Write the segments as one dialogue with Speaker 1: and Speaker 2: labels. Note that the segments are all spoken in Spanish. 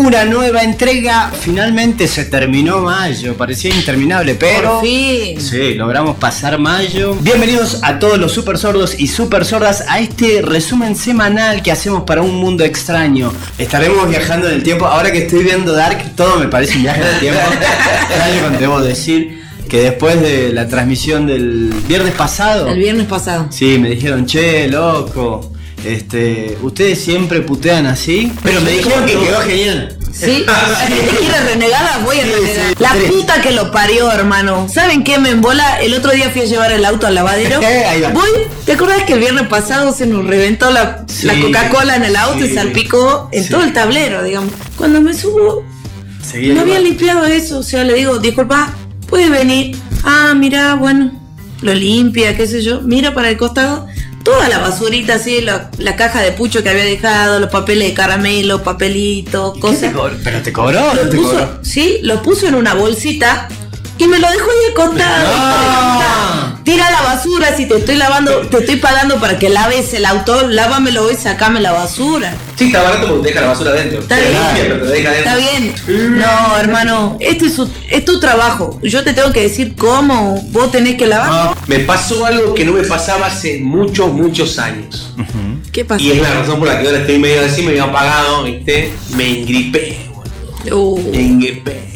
Speaker 1: Una nueva entrega, finalmente se terminó mayo, parecía interminable, pero
Speaker 2: Por fin.
Speaker 1: sí, logramos pasar mayo. Bienvenidos a todos los super sordos y super sordas a este resumen semanal que hacemos para un mundo extraño. Estaremos viajando en el tiempo, ahora que estoy viendo Dark, todo me parece un viaje en el tiempo. Extraño debo decir que después de la transmisión del viernes pasado,
Speaker 2: El viernes pasado.
Speaker 1: Sí, me dijeron, che, loco. Este, ustedes siempre putean así, pero me dijeron que quedó genial.
Speaker 2: ¿Sí? ¿Te quieres renegada? Voy a renegar.
Speaker 1: sí,
Speaker 2: La
Speaker 1: tres.
Speaker 2: puta que lo parió, hermano. ¿Saben qué me embola? El otro día fui a llevar el auto al lavadero.
Speaker 1: Ahí va.
Speaker 2: Voy, ¿te acordás que el viernes pasado se nos reventó la,
Speaker 1: Sí.
Speaker 2: la Coca-Cola en el auto y salpicó en
Speaker 1: Sí.
Speaker 2: todo el tablero, digamos? Cuando me subo,
Speaker 1: Seguía
Speaker 2: no había
Speaker 1: igual.
Speaker 2: limpiado eso. O sea, le digo, disculpa, ¿puede venir? Ah, mira, bueno, lo limpia, qué sé yo. Mira para el costado. Toda la basurita así, la, la caja de pucho que había dejado, los papeles de caramelo, papelitos,
Speaker 1: ¿Qué
Speaker 2: cosas.
Speaker 1: te? ¿Pero te cobró o no
Speaker 2: Lo
Speaker 1: te
Speaker 2: puso,
Speaker 1: cobró?
Speaker 2: sí, lo puso en una bolsita y me lo dejó ahí acostado.
Speaker 1: No.
Speaker 2: Tira la basura si te estoy lavando, te estoy pagando para que laves el auto, lávamelo y sacame la basura.
Speaker 3: Sí, está barato porque te deja la basura adentro.
Speaker 2: Está
Speaker 3: Te
Speaker 2: bien.
Speaker 3: limpia, pero te deja
Speaker 2: Está
Speaker 3: adentro.
Speaker 2: bien. No, hermano, este es, su- es tu trabajo. Yo te tengo que decir cómo vos tenés que lavar.
Speaker 1: No.
Speaker 3: Me pasó algo que no me pasaba hace muchos, muchos años.
Speaker 2: ¿Qué pasa?
Speaker 3: Y es la razón por la que ahora estoy medio así, medio apagado, ¿viste? Me engripé, boludo.
Speaker 2: Uh,
Speaker 3: Me engripé.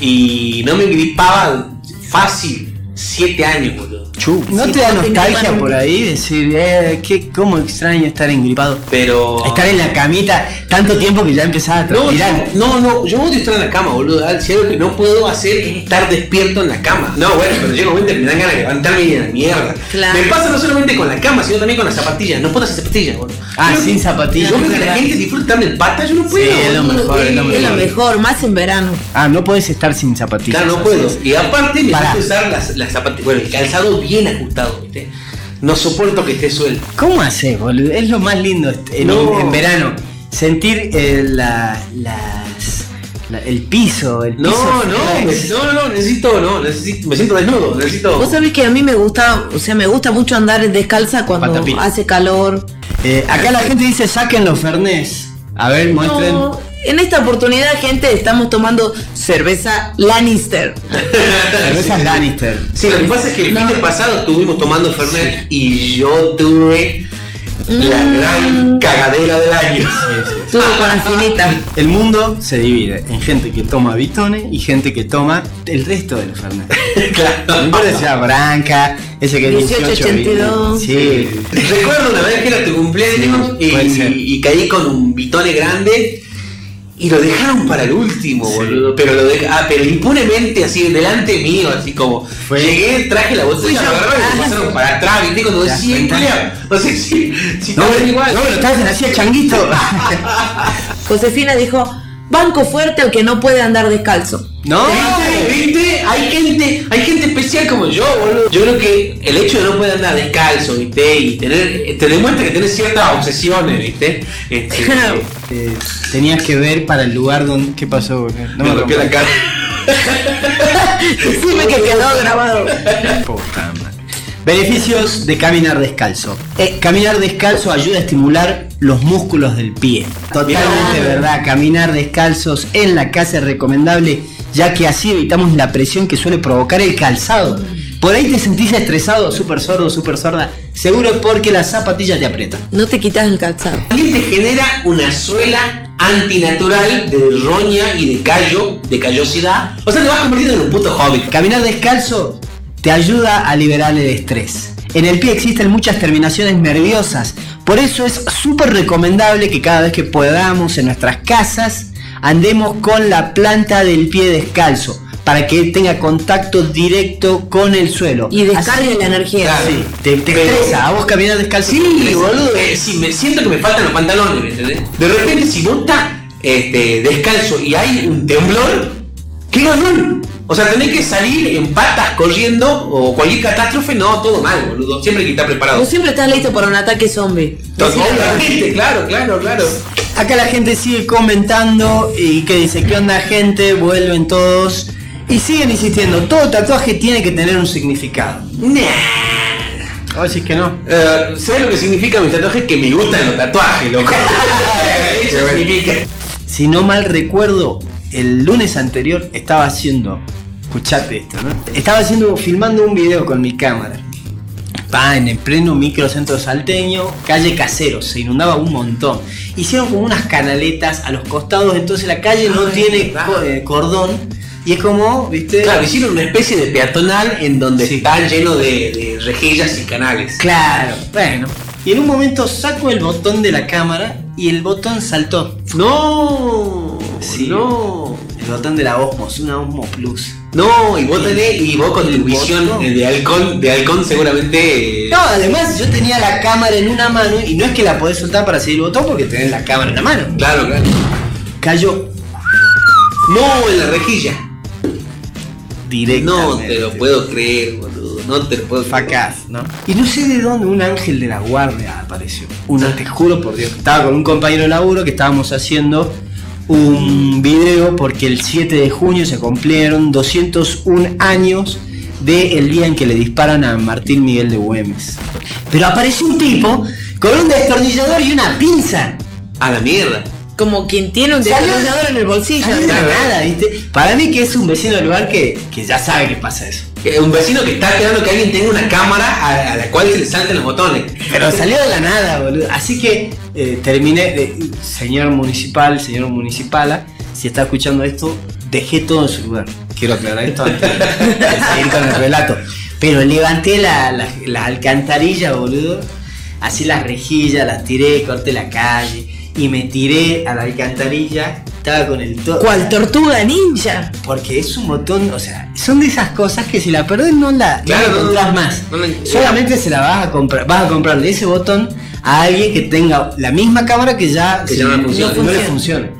Speaker 3: Y no me engripaba fácil. Siete años, boludo.
Speaker 1: Chu, ¿No
Speaker 2: Sí,
Speaker 1: te da nostalgia por ahí? Decir, eh, qué, cómo extraño estar engripado.
Speaker 3: Pero.
Speaker 1: Estar en la camita tanto tiempo que ya empezaba a
Speaker 3: No, no, no, yo odio estar en la cama, boludo. Si algo que no puedo hacer es estar despierto en la cama. No, bueno, pero llega un momento que me dan ganas de levantarme y de la mierda.
Speaker 2: Claro.
Speaker 3: Me pasa no solamente con la cama, sino también con las zapatillas. No puedo hacer zapatillas, boludo.
Speaker 1: Ah,
Speaker 3: Yo-
Speaker 1: sin zapatillas.
Speaker 3: Yo creo que la gente disfruta en pata, yo no puedo.
Speaker 1: es lo mejor, es lo
Speaker 2: es lo
Speaker 1: mejor.
Speaker 2: mejor, más en verano.
Speaker 1: Ah, no puedes estar sin zapatillas.
Speaker 3: Claro, no puedo. Y aparte me
Speaker 1: Pará.
Speaker 3: gusta usar las, las zapatillas. Bueno, el calzado bien ajustado, ¿viste? No soporto que esté suelto.
Speaker 1: ¿Cómo haces, boludo? Es lo más lindo en,
Speaker 3: No.
Speaker 1: en verano. Sentir eh, la, las- la- el piso, el
Speaker 3: No,
Speaker 1: piso.
Speaker 3: no, me- no, no, necesito, no, necesito, me siento desnudo, necesito.
Speaker 2: Vos sabés que a mí me gusta, o sea, me gusta mucho andar descalza cuando
Speaker 1: Patapín.
Speaker 2: hace calor.
Speaker 1: Eh, acá la gente dice saquen los fernés. A ver, muestren.
Speaker 2: No, en esta oportunidad, gente, estamos tomando cerveza Lannister.
Speaker 1: Cervezas Lannister.
Speaker 3: Sí, lo que pasa es que el
Speaker 2: No.
Speaker 3: fin de pasado estuvimos tomando Fernet y yo tuve la
Speaker 2: Mm.
Speaker 3: gran cagadera del año.
Speaker 2: Estuvo con la finita.
Speaker 1: El mundo se divide en gente que toma Vitone y gente que toma el resto del Fernet. No
Speaker 3: claro.
Speaker 1: importa si sea Branca, ese que es 18
Speaker 2: 1882.
Speaker 1: Sí.
Speaker 3: Recuerdo una vez que era tu cumpleaños
Speaker 1: Sí,
Speaker 3: y, y caí con un bitone grande y lo dejaron para el último,
Speaker 1: Sí.
Speaker 3: boludo. Pero lo deja- ah, pero impunemente así delante mío, así como
Speaker 1: Fue-
Speaker 3: llegué, traje la botella, lo agarraron y me pasaron para atrás, viste, cuando
Speaker 1: ¿Te das
Speaker 3: decía,
Speaker 1: cuenta?
Speaker 3: "Culea". o sea, si, si
Speaker 1: No,
Speaker 3: igual.
Speaker 1: no, lo estás haciendo changuito.
Speaker 2: Josefina dijo, banco fuerte al que no puede andar descalzo.
Speaker 1: No.
Speaker 3: ¿Viste? ¿Viste? Hay gente, hay gente especial como yo, boludo. Yo creo que el hecho de no poder andar descalzo, ¿viste? Y tener, te demuestra que tenés ciertas obsesiones, ¿viste? Este,
Speaker 1: Eh, tenías que ver para el lugar donde. ¿Qué pasó? boludo? No
Speaker 3: me rompió la cara.
Speaker 2: Decime que quedó grabado.
Speaker 1: Puta. Beneficios de caminar descalzo. Eh, caminar descalzo ayuda a estimular los músculos del pie. Totalmente
Speaker 2: Bien.
Speaker 1: verdad. Caminar descalzos en la casa es recomendable ya que así evitamos la presión que suele provocar el calzado. Por ahí te sentís estresado, súper sordo, súper sorda. Seguro es porque la zapatilla te aprieta.
Speaker 2: No te quitas el calzado.
Speaker 3: También te genera una suela antinatural de roña y de callo, de callosidad. O sea, te vas convirtiendo en un puto hobbit.
Speaker 1: Caminar descalzo te ayuda a liberar el estrés. En el pie existen muchas terminaciones nerviosas, por eso es súper recomendable que cada vez que podamos en nuestras casas andemos con la planta del pie descalzo para que tenga contacto directo con el suelo.
Speaker 2: Y descargue
Speaker 1: Así-
Speaker 2: la energía.
Speaker 3: Claro.
Speaker 1: Sí, te, te
Speaker 3: Pero-
Speaker 1: estresa, a vos caminar descalzo.
Speaker 3: Sí, boludo. eh, sí, me siento que me faltan los pantalones, ¿me entendés? De repente, si vos estás este, descalzo y hay un temblor, ¿qué ganón? O sea, tenés que salir en patas corriendo o cualquier catástrofe, no, todo mal, boludo. Siempre hay que estar preparado.
Speaker 2: Vos siempre estás listo para un ataque zombie.
Speaker 3: Obviamente, claro, claro, claro.
Speaker 1: Acá la gente sigue comentando y que dice, ¿qué onda gente? Vuelven todos. Y siguen insistiendo, todo tatuaje tiene que tener un significado.
Speaker 3: Nah.
Speaker 1: Vos decís que no.
Speaker 3: Eh, ¿Sabes lo que significa mi tatuaje? Que me gustan los tatuajes, loco. Eso significa.
Speaker 1: si no mal recuerdo, el lunes anterior estaba haciendo, escuchate esto, ¿no? Estaba haciendo, filmando un video con mi cámara. Pa, en el pleno microcentro salteño, calle Casero, se inundaba un montón. Hicieron como unas canaletas a los costados, entonces la calle no
Speaker 3: Ay,
Speaker 1: tiene co- eh, cordón y es como, ¿viste?
Speaker 3: Claro, hicieron una especie de peatonal en donde
Speaker 1: Sí.
Speaker 3: está lleno de, de rejillas y canales.
Speaker 1: Claro, bueno. Y en un momento saco el botón de la cámara y el botón saltó.
Speaker 3: No,
Speaker 1: Sí.
Speaker 3: no.
Speaker 1: El botón de la Osmos, una Osmo Plus.
Speaker 3: No, y vos tenés, y vos con tu visión
Speaker 1: botón.
Speaker 3: de halcón, de halcón seguramente. eh,
Speaker 1: No, además yo tenía la cámara en una mano y no es que la podés soltar para seguir el botón porque tenés la cámara en la mano.
Speaker 3: Claro, claro.
Speaker 1: Cayó
Speaker 3: No, en la rejilla.
Speaker 1: directamente.
Speaker 3: No te lo puedo creer, boludo. No te lo puedo creer.
Speaker 1: Facaz, ¿no? Y no sé de dónde un ángel de la guardia apareció. Una, te juro por Dios. Estaba con un compañero de laburo que estábamos haciendo un video porque el 7 de junio se cumplieron 201 años del día en que le disparan a Martín Miguel de Güemes. Pero apareció un tipo con un destornillador y una pinza.
Speaker 3: A la mierda.
Speaker 2: Como quien tiene un destornillador en el bolsillo.
Speaker 3: Claro.
Speaker 1: nada, ¿viste? Para mí que es un vecino del lugar que, que ya sabe que pasa eso.
Speaker 3: Un vecino que está esperando que alguien tenga una cámara a, a la cual se le salten los botones.
Speaker 1: Pero salió de la nada, boludo. Así que eh, terminé, de- señor municipal, señor municipala, si está escuchando esto, dejé todo en su lugar. Quiero aclarar esto antes de seguir con el relato. Pero levanté la, la, la alcantarilla, boludo. Así las rejillas, las tiré, corté la calle. Y me tiré a la alcantarilla. Estaba con el todo.
Speaker 2: ¿Cuál tortuga ninja?
Speaker 1: Porque es un botón, o sea, son de esas cosas que si la perdés no la, no
Speaker 3: Claro,
Speaker 1: la
Speaker 3: no,
Speaker 1: encontrás
Speaker 3: no,
Speaker 1: más.
Speaker 3: no
Speaker 1: Solamente se la vas a comprar, vas a comprarle ese botón a alguien que tenga la misma cámara que ya,
Speaker 3: Que ya no funciona.
Speaker 1: no le funcione.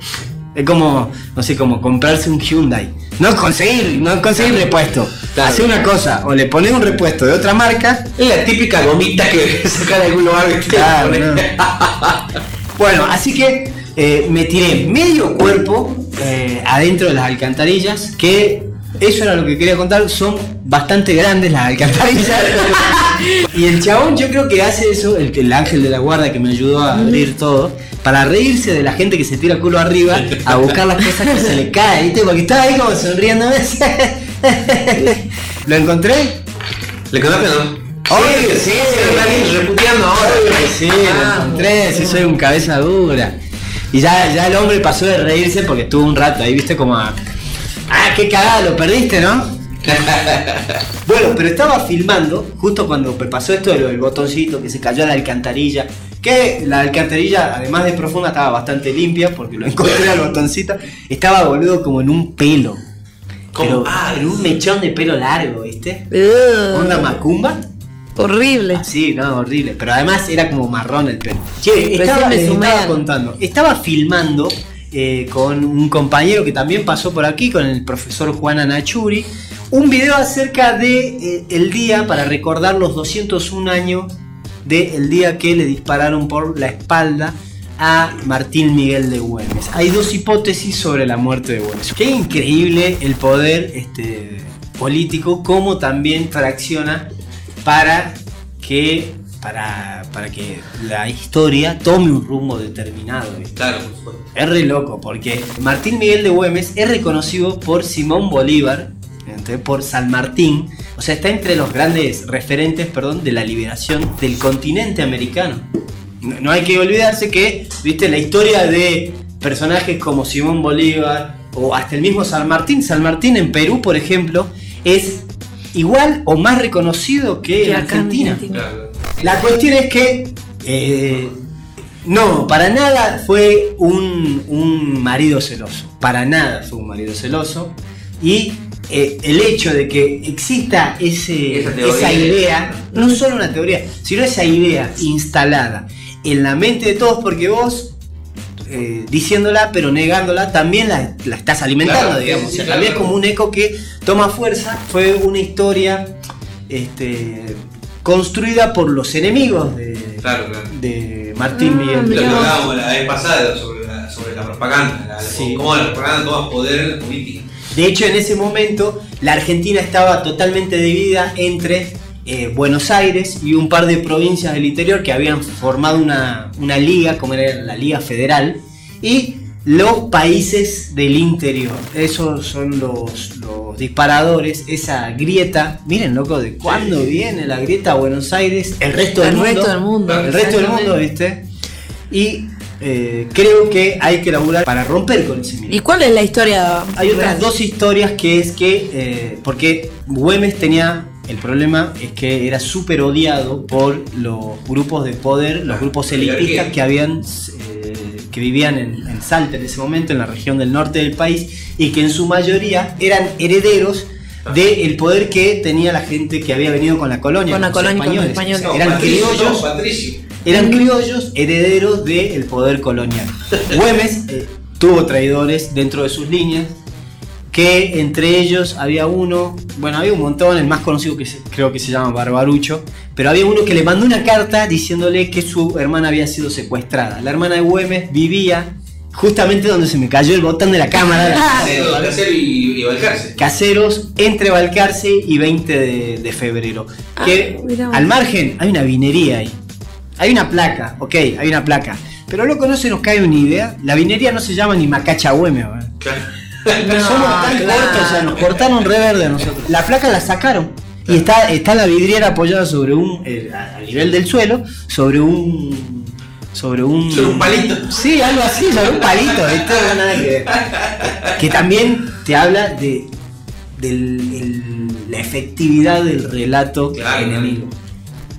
Speaker 1: Es como, no sé, como comprarse un Hyundai. No conseguir, no conseguir repuesto.
Speaker 3: Claro.
Speaker 1: Hacer una cosa, o le pones un repuesto de otra marca.
Speaker 3: Es la típica gomita que saca de algún lugar. ¿viste?
Speaker 1: Claro. Bueno, así que eh, me tiré medio cuerpo eh, adentro de las alcantarillas, que eso era lo que quería contar, son bastante grandes las alcantarillas. y el chabón yo creo que hace eso, el, el ángel de la guarda que me ayudó a abrir todo, para reírse de la gente que se tira culo arriba a buscar las cosas que se le caen, ¿viste? Porque estaba ahí como sonriendo. ¿Lo encontré?
Speaker 3: ¿Le contaste o no?
Speaker 1: Obvio, sí.
Speaker 3: Está alguien reputeando ahora.
Speaker 1: Sí, lo encontré, sí soy un cabeza dura. Y ya, ya el hombre pasó de reírse porque estuvo un rato ahí, viste, como a. Ah, qué cagada, lo perdiste, ¿no? bueno, pero estaba filmando justo cuando pasó esto de lo del botoncito que se cayó a la alcantarilla. Que la alcantarilla, además de profunda, estaba bastante limpia porque lo encontré al botoncito. Estaba boludo como en un pelo.
Speaker 3: ¿Cómo?
Speaker 1: Pero,
Speaker 3: Ah,
Speaker 1: en un mechón de pelo largo, ¿viste?
Speaker 2: Ugh,
Speaker 1: Onda macumba.
Speaker 2: Horrible.
Speaker 1: Sí, no, horrible. Pero además era como marrón el pelo. Che, estaba, les estaba contando. Estaba filmando eh, con un compañero que también pasó por aquí, con el profesor Juan Anachuri, un video acerca de eh, el día para recordar los 201 años del día que le dispararon por la espalda a Martín Miguel de Güemes. Hay dos hipótesis sobre la muerte de Güemes. Qué increíble el poder este, político, cómo también tracciona para que, para, para que la historia tome un rumbo determinado. ¿viste?
Speaker 3: Claro.
Speaker 1: Es re loco, porque Martín Miguel de Güemes es reconocido por Simón Bolívar, ¿entendés? por San Martín, o sea, está entre los grandes referentes, perdón, de la liberación del continente americano. No, no hay que olvidarse que, viste, la historia de personajes como Simón Bolívar o hasta el mismo San Martín, San Martín en Perú, por ejemplo, es igual o más reconocido que
Speaker 2: Que
Speaker 1: en Argentina.
Speaker 2: Argentina.
Speaker 3: Claro.
Speaker 1: La cuestión es que eh, no, para nada fue un, un marido celoso. Para nada fue un marido celoso. Y eh, el hecho de que exista ese,
Speaker 3: esa
Speaker 1: idea, no solo una teoría, sino esa idea instalada en la mente de todos, porque vos eh, diciéndola pero negándola también la, la estás alimentando,
Speaker 3: Claro,
Speaker 1: digamos.
Speaker 3: sí,
Speaker 1: o
Speaker 3: sí,
Speaker 1: sea,
Speaker 3: claro.
Speaker 1: también es como un eco que toma fuerza. Fue una historia este, construida por los enemigos de,
Speaker 3: Claro, claro.
Speaker 1: de Martín
Speaker 2: Ah,
Speaker 1: Miguel.
Speaker 3: Lo hablábamos la vez pasada sobre la, sobre la propaganda, la,
Speaker 1: Sí.
Speaker 3: cómo la propaganda toma poder en la política.
Speaker 1: De hecho, en ese momento la Argentina estaba totalmente dividida entre eh, Buenos Aires y un par de provincias del interior que habían formado una, una liga, como era la Liga Federal, y los países del interior. Esos son los, los disparadores, esa grieta. Miren, loco, de cuándo viene la grieta a Buenos Aires, el resto del
Speaker 2: El
Speaker 1: mundo.
Speaker 2: resto del mundo,
Speaker 1: El resto del mundo, ¿viste? Y eh, creo que hay que laburar para romper con ese mito.
Speaker 2: ¿Y cuál es la historia?
Speaker 1: Hay otras dos historias que es que, eh, porque Güemes tenía, el problema es que era súper odiado por los grupos de poder, los grupos elitistas que habían, eh, que vivían en, en Salta en ese momento, en la región del norte del país, y que en su mayoría eran herederos del poder que tenía la gente que había venido con la colonia,
Speaker 2: Con la
Speaker 1: los
Speaker 2: colonia, con los
Speaker 1: españoles.
Speaker 2: españoles.
Speaker 1: Eran
Speaker 3: Patricio,
Speaker 1: criollos.
Speaker 3: no.
Speaker 1: Eran criollos herederos del poder colonial. Güemes eh, tuvo traidores dentro de sus líneas, que entre ellos había uno, bueno, había un montón, el más conocido que se- creo que se llama Barbarucho, pero había uno que le mandó una carta diciéndole que su hermana había sido secuestrada. La hermana de Güemes vivía justamente donde se me cayó el botón de la cámara.
Speaker 3: Casero, Casero y.
Speaker 1: Caseros entre Balcarce y 20 de, de febrero. Que
Speaker 2: Ah, mirá vos.
Speaker 1: al margen hay una vinería ahí. Hay una placa, ok, hay una placa. Pero loco, no se nos cae una idea. La vinería no se llama ni Macacha Güemes, weón.
Speaker 3: Claro.
Speaker 1: Somos tan
Speaker 2: claro.
Speaker 1: cortos, o sea, nos cortaron re verde a nosotros. La placa la sacaron. Y está, está la vidriera apoyada sobre un. eh, a nivel del suelo, sobre un. Sobre un.
Speaker 3: Sobre un palito.
Speaker 1: Sí, algo así, sobre un palito, ¿viste? No, nada que ver. Que también te habla de. el- la efectividad del relato
Speaker 3: Claro.
Speaker 1: enemigo.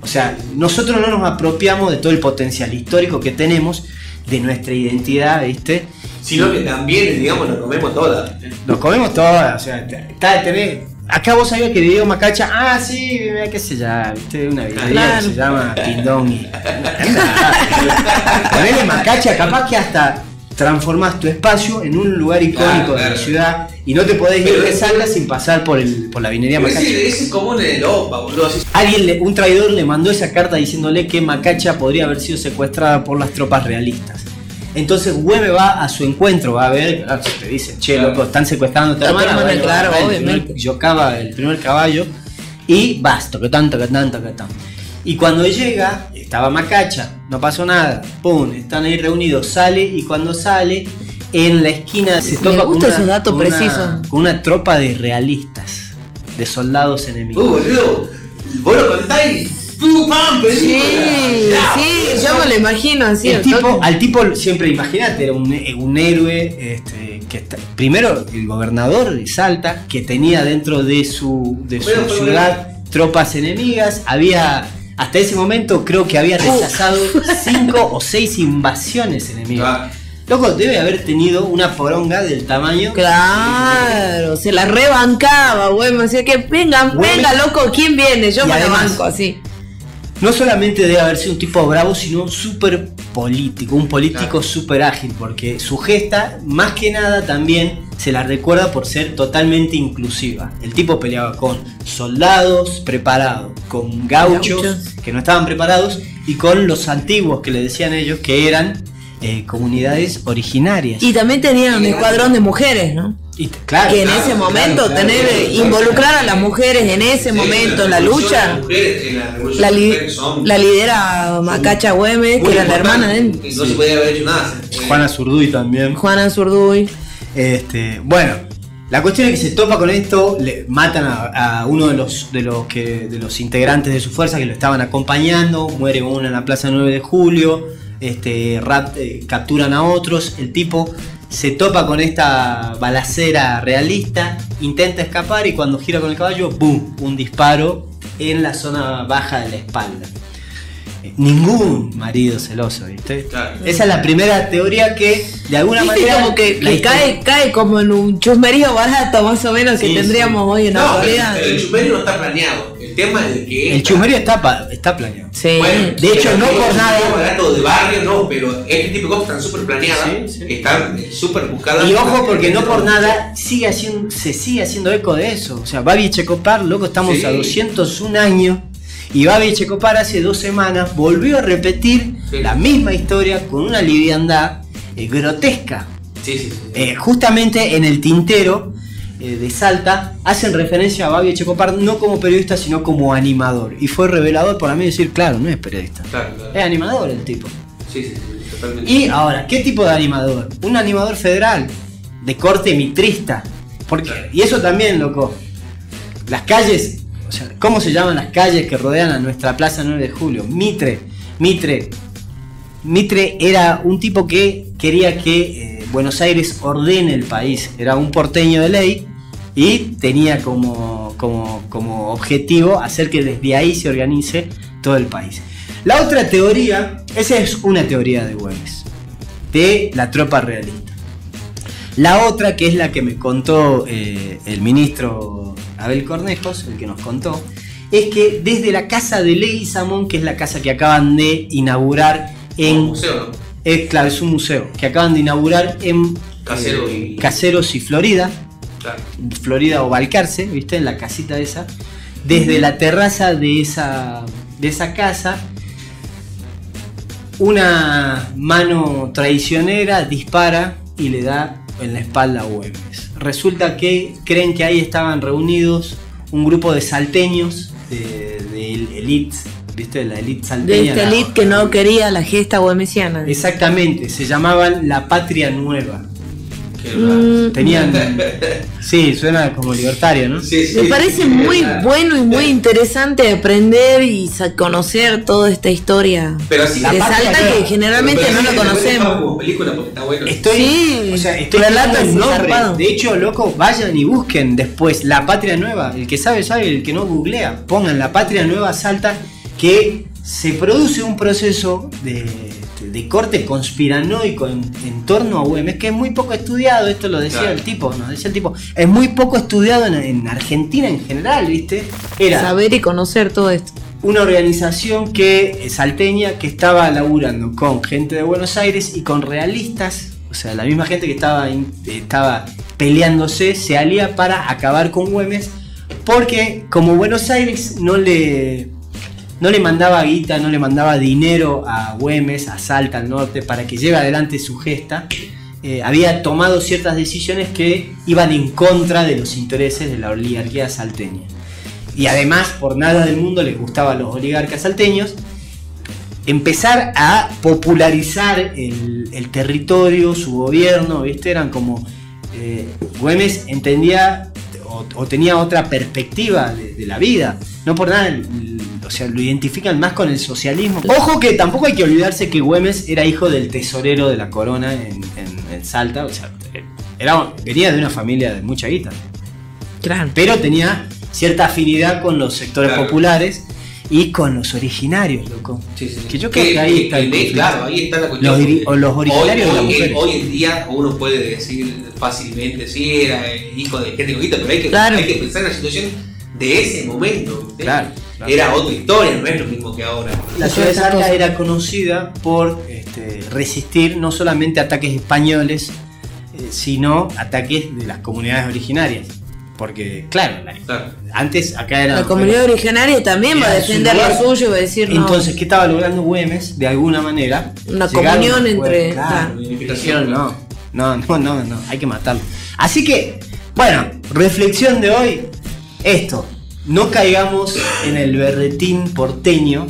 Speaker 1: O sea, nosotros no nos apropiamos de todo el potencial histórico que tenemos, de nuestra identidad, ¿viste?
Speaker 3: Sino que también, digamos, nos comemos todas.
Speaker 1: Nos comemos todas, o sea, está, tenés- acá vos sabías que Diego Macacha, ah sí, qué sé ya, viste, una videría
Speaker 2: Claro.
Speaker 1: que se llama Pindón y. Ponele Macacha, capaz que hasta transformás tu espacio en un lugar icónico
Speaker 3: Claro,
Speaker 1: de la ciudad y no te podés ir de
Speaker 3: es-
Speaker 1: Salta sin pasar por el por la vinería Macacha.
Speaker 3: ese es común en el OPA, boludo.
Speaker 1: Alguien, le- un traidor le mandó esa carta diciéndole que Macacha podría haber sido secuestrada por las tropas realistas. Entonces Güeme va a su encuentro, va a ver, claro, se te dice, che,
Speaker 3: Claro.
Speaker 1: loco, están secuestrando a tu hermana,
Speaker 2: hermana,
Speaker 1: bueno,
Speaker 2: claro,
Speaker 1: va, el
Speaker 2: obviamente.
Speaker 1: primer- Yocaba el primer caballo y basta, que tanto, que tanto, que tanto. Y cuando llega, estaba Macacha, no pasó nada, pum, están ahí reunidos, sale y cuando sale, en la esquina se
Speaker 2: Me
Speaker 1: topa con
Speaker 2: gusta
Speaker 1: una,
Speaker 2: datos
Speaker 1: con una- con una tropa de realistas, de soldados enemigos.
Speaker 3: Uh, boludo. Vos lo contáis. ¡Pum, pam!
Speaker 2: Sí, sí, yo me lo imagino así.
Speaker 1: el
Speaker 2: al
Speaker 1: tipo,
Speaker 2: toque.
Speaker 1: al tipo siempre, imagínate, era un, un héroe este, que está- primero el gobernador de Salta, que tenía dentro de su, de su
Speaker 3: Bueno,
Speaker 1: ciudad tropas enemigas, había hasta ese momento creo que había rechazado cinco o seis invasiones enemigas.
Speaker 3: Ah,
Speaker 1: Loco, debe haber tenido una poronga del tamaño.
Speaker 2: Claro, se la rebancaba, güey. Me decía que vengan, venga, loco, ¿quién viene? Yo
Speaker 1: Y
Speaker 2: me la
Speaker 1: además-
Speaker 2: banco así.
Speaker 1: No solamente debe haber sido un tipo bravo, sino un súper político, un político
Speaker 3: Claro.
Speaker 1: súper ágil, porque su gesta, más que nada, también se la recuerda por ser totalmente inclusiva. El tipo peleaba con soldados preparados, con gauchos,
Speaker 2: Gauchos.
Speaker 1: que no estaban preparados, y con los antiguos que le decían ellos que eran eh, comunidades originarias.
Speaker 2: Y también tenían un escuadrón de mujeres, ¿no?
Speaker 1: Y t- claro,
Speaker 2: que en
Speaker 1: claro,
Speaker 2: ese
Speaker 1: claro,
Speaker 2: momento
Speaker 1: claro,
Speaker 2: tener
Speaker 1: claro, claro.
Speaker 2: involucrar a las mujeres en ese
Speaker 3: sí,
Speaker 2: momento en la lucha
Speaker 3: las mujeres, en la revolución
Speaker 2: la, li- la lidera Macacha Güemes que era la hermana de él,
Speaker 3: No se podía haber hecho nada. Eh,
Speaker 1: Juana Zurduy también.
Speaker 2: Juana Zurduy
Speaker 1: Este, bueno, la cuestión es que se topa con esto, le matan a, a uno de los, de, los que, de los integrantes de su fuerza que lo estaban acompañando, muere uno en la Plaza 9 de Julio, este, rap- eh, capturan a otros, el tipo se topa con esta balacera realista, intenta escapar y cuando gira con el caballo, ¡boom! Un disparo en la zona baja de la espalda. Eh, Ningún marido celoso, ¿viste?
Speaker 3: Claro.
Speaker 1: Esa es la primera teoría que de alguna
Speaker 2: Viste
Speaker 1: manera
Speaker 2: como que, cae, cae como en un chusmerío barato más o menos que tendríamos
Speaker 1: sí.
Speaker 2: hoy en la
Speaker 3: No,
Speaker 2: actualidad.
Speaker 3: pero el chumerio no está planeado. El tema es que.
Speaker 1: El chumerío está, pa- está planeado.
Speaker 2: Sí.
Speaker 3: Bueno,
Speaker 1: De hecho, no por
Speaker 3: es un
Speaker 1: nada-
Speaker 3: barato de barrio, no, pero este tipo de cosas están súper planeadas.
Speaker 1: Sí, sí.
Speaker 3: Están eh, súper buscadas.
Speaker 1: Y ojo porque no por nada sigue haciendo, se sigue haciendo eco de eso. O sea, Babi Echecopar, loco, estamos
Speaker 3: Sí.
Speaker 1: a 201 años. Y Babi Echecopar hace dos semanas volvió a repetir
Speaker 3: Sí.
Speaker 1: la misma historia con una liviandad eh, grotesca.
Speaker 3: Sí, sí, sí.
Speaker 1: Eh, justamente en el tintero eh, de Salta hacen referencia a Babi Echecopar no como periodista, sino como animador. Y fue revelador para mí decir, claro, no es periodista.
Speaker 3: Claro, claro.
Speaker 1: Es animador el tipo.
Speaker 3: Sí, sí, sí. totalmente.
Speaker 1: Y ahora, ¿qué tipo de animador? Un animador federal, de corte mitrista. Porque,
Speaker 3: Claro.
Speaker 1: y eso también, loco. Las calles, o sea, ¿cómo se llaman las calles que rodean a nuestra Plaza 9 de Julio? Mitre. Mitre. Mitre era un tipo que quería que eh, Buenos Aires ordene el país. Era un porteño de ley y tenía como, como, como objetivo hacer que desde ahí se organice todo el país. La otra teoría, esa es una teoría de Güemes, de la tropa realista. La otra, que es la que me contó eh, el ministro Abel Cornejos, el que nos contó, es que desde la casa de Leguizamón, que es la casa que acaban de inaugurar
Speaker 3: Un
Speaker 1: en...
Speaker 3: museo, ¿no?
Speaker 1: Es, claro, es un museo que acaban de inaugurar en
Speaker 3: Casero
Speaker 1: eh, Caseros y Florida,
Speaker 3: Claro.
Speaker 1: Florida o Balcarce, ¿viste? En la casita esa. Desde la terraza de esa, de esa casa, una mano traicionera dispara y le da en la espalda a Güemes. Resulta que creen que ahí estaban reunidos un grupo de salteños, de, de elite, ¿viste? La elite
Speaker 2: De
Speaker 1: salteña.
Speaker 2: esta
Speaker 1: la-
Speaker 2: elite que no quería la gesta bohemesiana.
Speaker 1: Exactamente, se llamaban La Patria Nueva.
Speaker 2: Mm,
Speaker 1: Tenían. Sí, suena como libertario, ¿no?
Speaker 3: Sí, sí,
Speaker 2: Me parece
Speaker 3: sí,
Speaker 2: muy bueno y muy interesante aprender y conocer toda esta historia
Speaker 3: Pero
Speaker 1: La
Speaker 2: Salta
Speaker 1: que-
Speaker 2: que generalmente
Speaker 3: pero
Speaker 2: no
Speaker 3: sí,
Speaker 2: lo conocemos.
Speaker 3: como película porque está bueno.
Speaker 1: Estoy,
Speaker 2: Sí,
Speaker 1: o sea, estoy
Speaker 2: relato
Speaker 1: tirando el
Speaker 2: es
Speaker 1: nombre.
Speaker 2: zarpado.
Speaker 1: De hecho, loco, vayan y busquen después La Patria Nueva. El que sabe, sabe, el que no googlea. Pongan La Patria Nueva Salta, que se produce un proceso de, de corte conspiranoico en, en torno a Güemes, que es muy poco estudiado. Esto lo decía
Speaker 3: Claro.
Speaker 1: el tipo, nos decía el tipo. Es muy poco estudiado en, en Argentina en general, ¿viste? Era
Speaker 2: Saber y conocer todo esto.
Speaker 1: una organización que eh, salteña que estaba laburando con gente de Buenos Aires y con realistas, o sea, la misma gente que estaba, estaba peleándose se alía para acabar con Güemes, porque como Buenos Aires no le, no le mandaba guita, no le mandaba dinero a Güemes, a Salta, al norte, para que lleve adelante su gesta, eh, había tomado ciertas decisiones que iban en contra de los intereses de la oligarquía salteña. Y además, por nada del mundo les gustaba a los oligarcas salteños, empezar a popularizar el, territorio, su gobierno, ¿viste? Eran como. eh, Güemes entendía o, tenía otra perspectiva de, la vida. No por nada, o sea, lo identifican más con el socialismo. Ojo que tampoco hay que olvidarse que Güemes era hijo del tesorero de la corona en, en- en Salta, o sea, era, venía de una familia de mucha guita
Speaker 2: Claro.
Speaker 1: pero tenía cierta afinidad con los sectores
Speaker 3: Claro.
Speaker 1: populares y con los originarios, loco.
Speaker 3: Sí, sí, sí.
Speaker 1: Que yo creo que ahí está el
Speaker 3: que-
Speaker 1: conflicto.
Speaker 3: Claro, ahí está la cuestión.
Speaker 1: Los o los originarios
Speaker 3: hoy,
Speaker 1: de las
Speaker 3: hoy- en día uno puede decir fácilmente si era hijo de gente coquita, pero hay que,
Speaker 2: Claro.
Speaker 3: hay que pensar en la situación de ese momento.
Speaker 1: Claro, claro.
Speaker 3: Era otra historia, no es lo mismo que ahora.
Speaker 1: La ciudad de Salta era conocida por este, resistir no solamente ataques españoles, eh, sino ataques de las comunidades originarias. Porque, claro, la-
Speaker 3: Claro.
Speaker 1: antes acá era.
Speaker 2: La comunidad originaria también va a defender lo suyo y va a decir no.
Speaker 1: Entonces, ¿qué estaba logrando Güemes? De alguna manera.
Speaker 2: Una
Speaker 1: Llegaron
Speaker 2: comunión entre-
Speaker 1: Claro,
Speaker 3: claro.
Speaker 1: no, no, no, no, hay que matarlo. Así que, bueno, reflexión de hoy: esto, no caigamos en el berretín porteño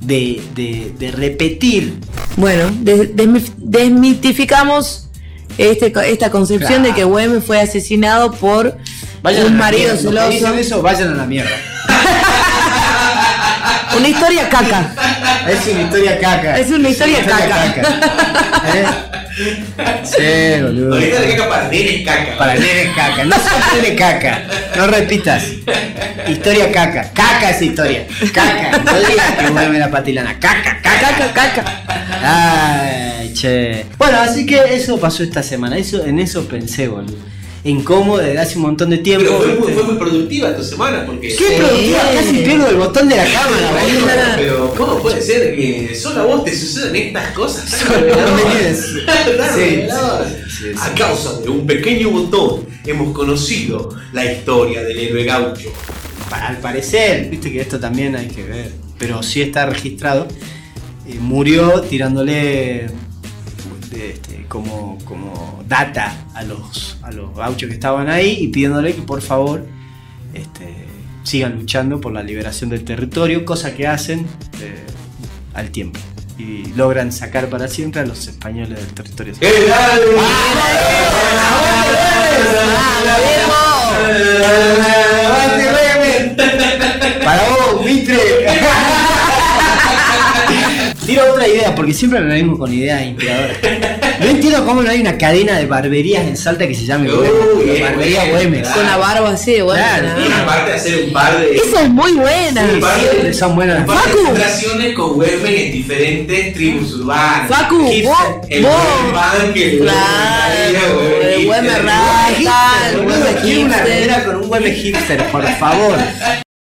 Speaker 1: de, de- de repetir.
Speaker 2: Bueno, des- desmi- desmitificamos este, esta concepción
Speaker 1: Claro.
Speaker 2: de que Güemes fue asesinado por
Speaker 1: Vayan
Speaker 2: un marido
Speaker 1: mierda.
Speaker 2: Celoso.
Speaker 1: eso, vayan a la mierda.
Speaker 2: Una historia caca.
Speaker 1: Es una historia caca.
Speaker 2: Es una historia caca.
Speaker 1: ¿Eh? Sí, boludo.
Speaker 3: Ahorita de caca para nenes caca.
Speaker 1: Para nene caca, no se nene caca, no repitas. Historia caca, caca esa historia. Caca, no digas que vuelve la patilana. Caca, caca, caca, caca. Ay, che. Bueno, así que eso pasó esta semana. Eso, en eso pensé, boludo. En cómo desde hace un montón de tiempo.
Speaker 3: Pero fue muy, fue muy productiva esta semana porque.
Speaker 1: Qué productiva, casi pierdo el botón de la cámara, boludo.
Speaker 3: Pero ¿cómo puede ser que solo a vos te sucedan estas cosas?
Speaker 1: Solo a mí es.
Speaker 3: Tan
Speaker 1: Sí,
Speaker 3: reveladoras?
Speaker 1: sí, sí, sí.
Speaker 3: A causa de un pequeño botón hemos conocido la historia del héroe gaucho.
Speaker 1: Al parecer, viste que esto también hay que ver, pero sí está registrado. eh, murió tirándole este, como, como data a los, a los gauchos que estaban ahí y pidiéndole que por favor este, sigan luchando por la liberación del territorio, cosa que hacen eh, al tiempo. y logran sacar para siempre a los españoles del territorio. Idea, porque siempre me vengo con ideas inspiradoras. No entiendo cómo no hay una cadena de barberías en Salta que se llame
Speaker 3: Uy,
Speaker 1: Güemes.
Speaker 3: es
Speaker 1: Barbería Güemes.
Speaker 2: Con la barba así, bueno.
Speaker 1: Claro.
Speaker 3: Y aparte de hacer un par de.
Speaker 2: Esa es muy buena.
Speaker 3: un par de-
Speaker 1: Siempre son buenas.
Speaker 3: un par de
Speaker 2: Facu.
Speaker 3: concentraciones con Güemes en diferentes tribus urbanas.
Speaker 2: Facu,
Speaker 1: Hipster.
Speaker 2: vos,
Speaker 3: El. Güemes que
Speaker 2: Claro,
Speaker 3: Güemes
Speaker 2: el Güemes rasta, el Güemes
Speaker 1: una con un Güemes hipster, por favor.